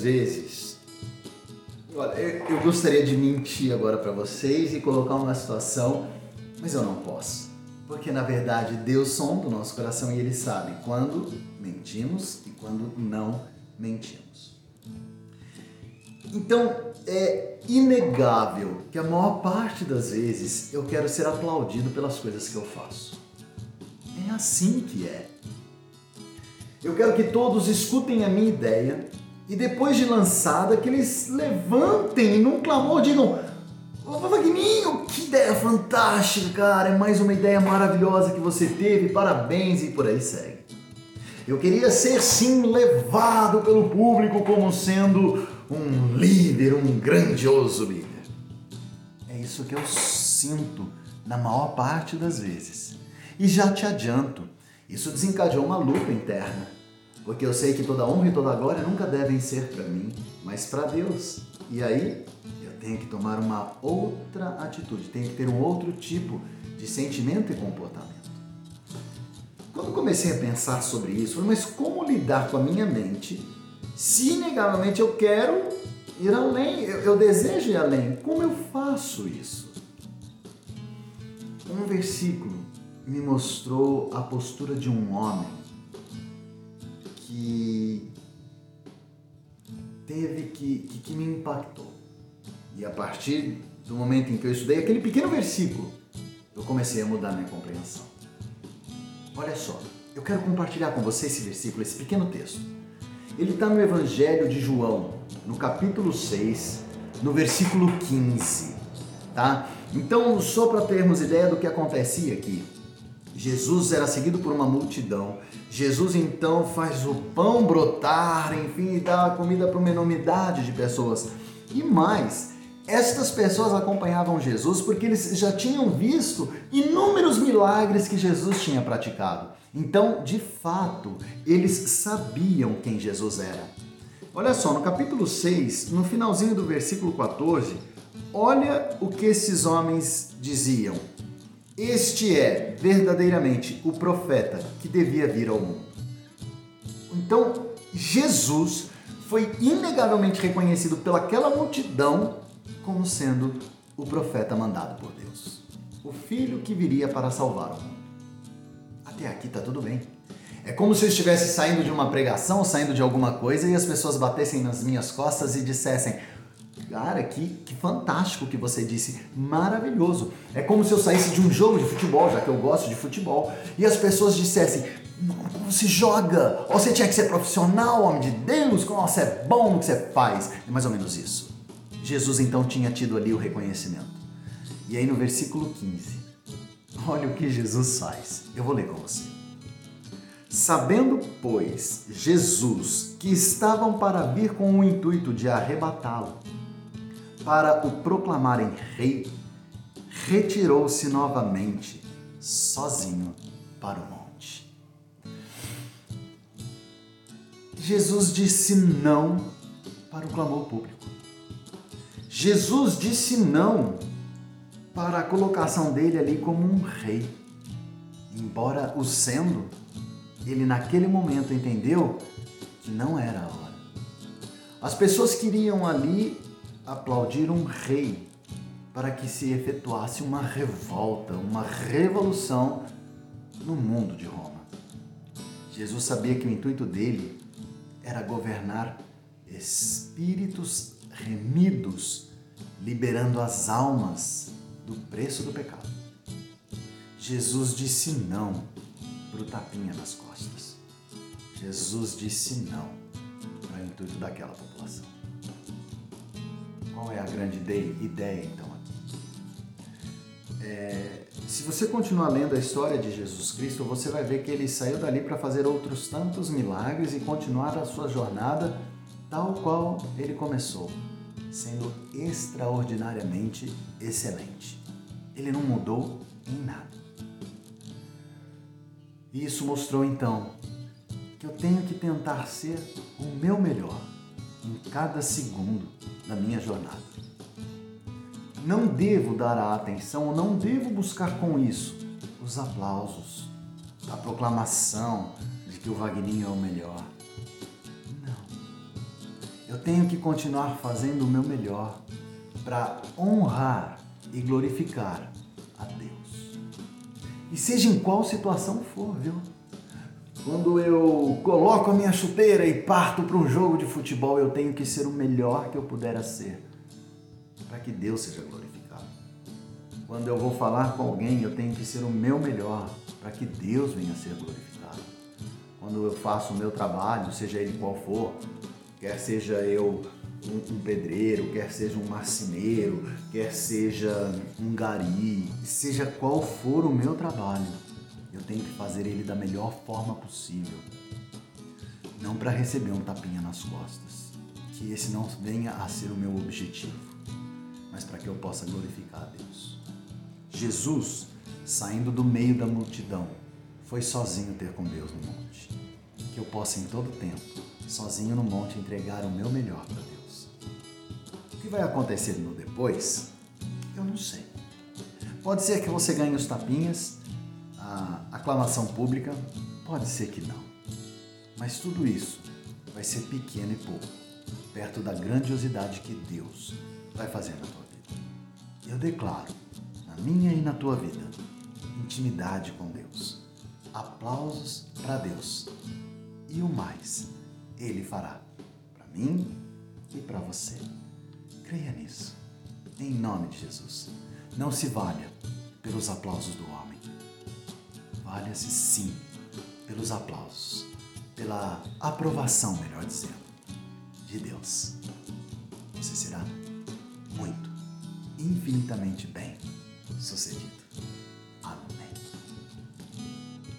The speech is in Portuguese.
vezes, olha, eu, eu gostaria de mentir agora para vocês e colocar uma situação, mas eu não posso. Porque na verdade Deus sonda o nosso coração e Ele sabe quando mentimos e quando não mentimos. Então é inegável que a maior parte das vezes eu quero ser aplaudido pelas coisas que eu faço. É assim que é. Eu quero que todos escutem a minha ideia e depois de lançada que eles levantem num clamor digam Ô Vagninho, que ideia fantástica, cara! É mais uma ideia maravilhosa que você teve, parabéns e por aí segue. Eu queria ser sim levado pelo público como sendo um líder, um grandioso líder. É isso que eu sinto na maior parte das vezes. E já te adianto, isso desencadeou uma luta interna, porque eu sei que toda honra e toda glória nunca devem ser para mim, mas para Deus. E aí eu tenho que tomar uma outra atitude, tenho que ter um outro tipo de sentimento e comportamento. Quando comecei a pensar sobre isso, mas como lidar com a minha mente se inegavelmente eu quero ir além, eu, eu desejo ir além? Como eu faço isso? Um versículo me mostrou a postura de um homem que teve que, que, que, me impactou. E a partir do momento em que eu estudei aquele pequeno versículo, eu comecei a mudar minha compreensão. Olha só, eu quero compartilhar com você esse versículo, esse pequeno texto. Ele está no Evangelho de João, no capítulo 6, no versículo 15, tá? Então, só para termos ideia do que acontecia aqui, Jesus era seguido por uma multidão. Jesus então faz o pão brotar, enfim, dá comida para uma enormidade de pessoas. E mais, estas pessoas acompanhavam Jesus porque eles já tinham visto inúmeros milagres que Jesus tinha praticado. Então, de fato, eles sabiam quem Jesus era. Olha só, no capítulo 6, no finalzinho do versículo 14, olha o que esses homens diziam. Este é verdadeiramente o profeta que devia vir ao mundo. Então, Jesus foi inegavelmente reconhecido pelaquela multidão como sendo o profeta mandado por Deus, o filho que viria para salvar o mundo. Até aqui está tudo bem. É como se eu estivesse saindo de uma pregação, saindo de alguma coisa e as pessoas batessem nas minhas costas e dissessem: Cara, que, que fantástico que você disse, maravilhoso. É como se eu saísse de um jogo de futebol, já que eu gosto de futebol, e as pessoas dissessem: se joga? Você tinha que ser profissional, homem de Deus, como você é bom no que você faz. É mais ou menos isso. Jesus então tinha tido ali o reconhecimento. E aí no versículo 15, olha o que Jesus faz. Eu vou ler com você. Sabendo, pois, Jesus que estavam para vir com o intuito de arrebatá-lo, para o proclamarem rei, retirou-se novamente, sozinho, para o monte. Jesus disse não para o clamor público. Jesus disse não para a colocação dele ali como um rei. Embora o sendo, ele naquele momento entendeu que não era a hora. As pessoas queriam ali aplaudir um rei para que se efetuasse uma revolta, uma revolução no mundo de Roma. Jesus sabia que o intuito dele era governar espíritos remidos, liberando as almas do preço do pecado. Jesus disse não para o tapinha nas costas. Jesus disse não para o intuito daquela população. Qual é a grande ideia então aqui? É, se você continuar lendo a história de Jesus Cristo, você vai ver que ele saiu dali para fazer outros tantos milagres e continuar a sua jornada tal qual ele começou, sendo extraordinariamente excelente. Ele não mudou em nada. E isso mostrou então que eu tenho que tentar ser o meu melhor em cada segundo da minha jornada. Não devo dar a atenção, ou não devo buscar com isso os aplausos, a proclamação de que o Wagninho é o melhor. Não. eu tenho que continuar fazendo o meu melhor para honrar e glorificar a Deus. E seja em qual situação for, viu? Quando eu coloco a minha chuteira e parto para um jogo de futebol, eu tenho que ser o melhor que eu puder ser, para que Deus seja glorificado. Quando eu vou falar com alguém, eu tenho que ser o meu melhor, para que Deus venha ser glorificado. Quando eu faço o meu trabalho, seja ele qual for, quer seja eu um, pedreiro, quer seja um marceneiro, quer seja um gari, seja qual for o meu trabalho, eu tenho que fazer ele da melhor forma possível. Não para receber um tapinha nas costas, que esse não venha a ser o meu objetivo, mas para que eu possa glorificar a Deus. Jesus, saindo do meio da multidão, foi sozinho ter com Deus no monte. Que eu possa em todo tempo, sozinho no monte, entregar o meu melhor para Deus. O que vai acontecer no depois, eu não sei. Pode ser que você ganhe os tapinhas aclamação pública? Pode ser que não. Mas tudo isso vai ser pequeno e pouco, perto da grandiosidade que Deus vai fazer na tua vida. Eu declaro, na minha e na tua vida, intimidade com Deus, aplausos para Deus e o mais Ele fará para mim e para você. Creia nisso, em nome de Jesus. Não se valha pelos aplausos do homem valha-se sim pelos aplausos, pela aprovação, melhor dizendo, de Deus. Você será muito, infinitamente bem sucedido.